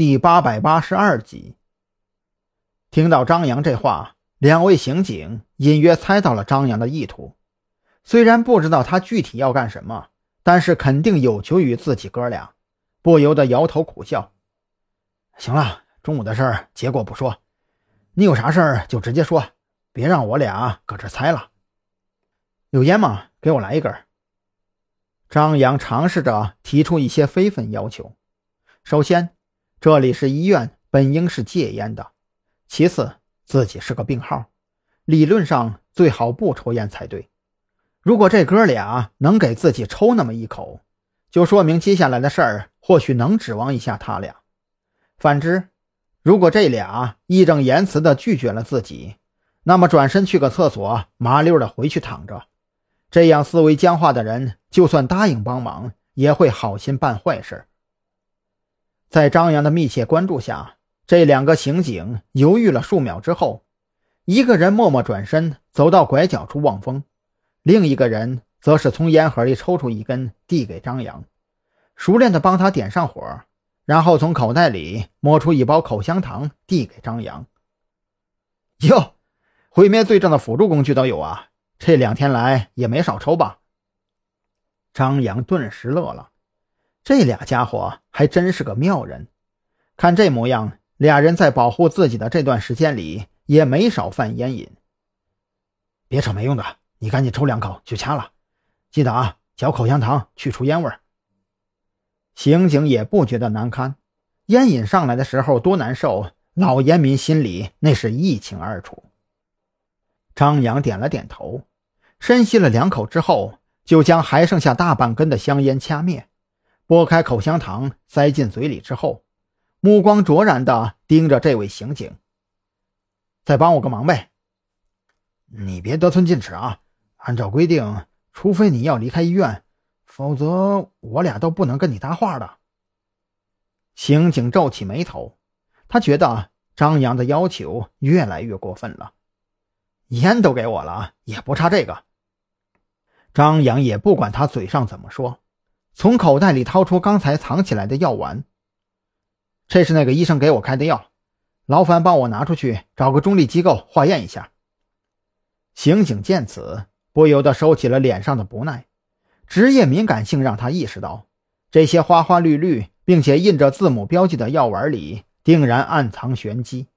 第八百八十二集。听到张扬这话，两位刑警隐约猜到了张扬的意图，虽然不知道他具体要干什么，但是肯定有求于自己哥俩，不由得摇头苦笑。行了，中午的事儿结果不说，你有啥事儿就直接说，别让我俩搁这猜了。有烟吗？给我来一根。张扬尝试着提出一些非分要求，首先。这里是医院，本应是戒烟的。其次，自己是个病号，理论上最好不抽烟才对。如果这哥俩能给自己抽那么一口，就说明接下来的事儿或许能指望一下他俩。反之，如果这俩义正言辞地拒绝了自己，那么转身去个厕所，麻溜的回去躺着。这样思维僵化的人，就算答应帮忙，也会好心办坏事。在张扬的密切关注下，这两个刑警犹豫了数秒之后，一个人默默转身走到拐角处望风，另一个人则是从烟盒里抽出一根递给张扬，熟练地帮他点上火，然后从口袋里摸出一包口香糖递给张扬。哟，毁灭罪证的辅助工具都有啊，这两天来也没少抽吧？张扬顿时乐了。这俩家伙还真是个妙人，看这模样，俩人在保护自己的这段时间里也没少犯烟瘾。别扯没用的，你赶紧抽两口就掐了，记得啊，嚼口香糖去除烟味。刑警也不觉得难堪，烟瘾上来的时候多难受，老烟民心里那是一清二楚。张扬点了点头，深吸了两口之后，就将还剩下大半根的香烟掐灭。拨开口香糖，塞进嘴里之后，目光灼然地盯着这位刑警。再帮我个忙呗！你别得寸进尺啊！按照规定，除非你要离开医院，否则我俩都不能跟你搭话的。刑警皱起眉头，他觉得张扬的要求越来越过分了。烟都给我了，也不差这个。张扬也不管他嘴上怎么说。从口袋里掏出刚才藏起来的药丸，这是那个医生给我开的药，劳烦帮我拿出去，找个中立机构化验一下。刑警见此，不由得收起了脸上的不耐。职业敏感性让他意识到，这些花花绿绿并且印着字母标记的药丸里，定然暗藏玄机。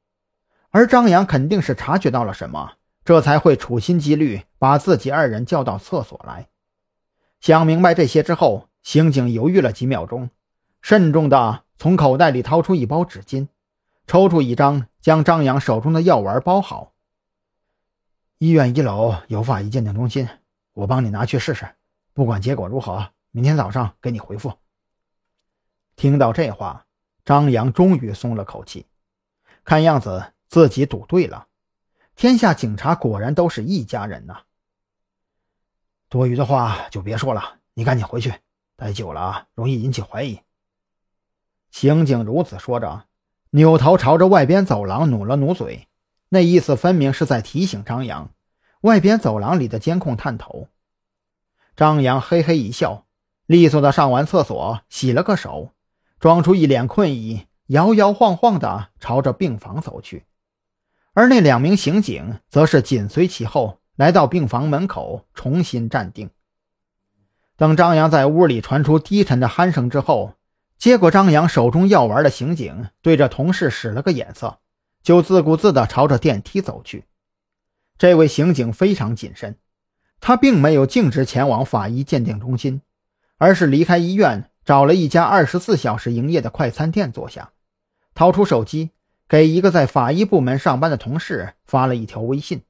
而张扬肯定是察觉到了什么，这才会处心积虑把自己二人叫到厕所来。想明白这些之后。刑警犹豫了几秒钟，慎重地从口袋里掏出一包纸巾，抽出一张，将张扬手中的药丸包好。医院一楼有法医鉴定中心，我帮你拿去试试，不管结果如何，明天早上给你回复。听到这话，张扬终于松了口气，看样子自己赌对了，天下警察果然都是一家人呐。多余的话就别说了，你赶紧回去。待久了容易引起怀疑。刑警如此说着，扭头朝着外边走廊努了努嘴，那意思分明是在提醒张扬，外边走廊里的监控探头。张扬嘿嘿一笑，利索的上完厕所，洗了个手，装出一脸困意，摇摇晃晃的朝着病房走去。而那两名刑警则是紧随其后，来到病房门口，重新站定。等张扬在屋里传出低沉的鼾声之后，接过张扬手中药丸的刑警对着同事使了个眼色，就自顾自地朝着电梯走去。这位刑警非常谨慎，他并没有径直前往法医鉴定中心，而是离开医院，找了一家二十四小时营业的快餐店坐下，掏出手机给一个在法医部门上班的同事发了一条微信。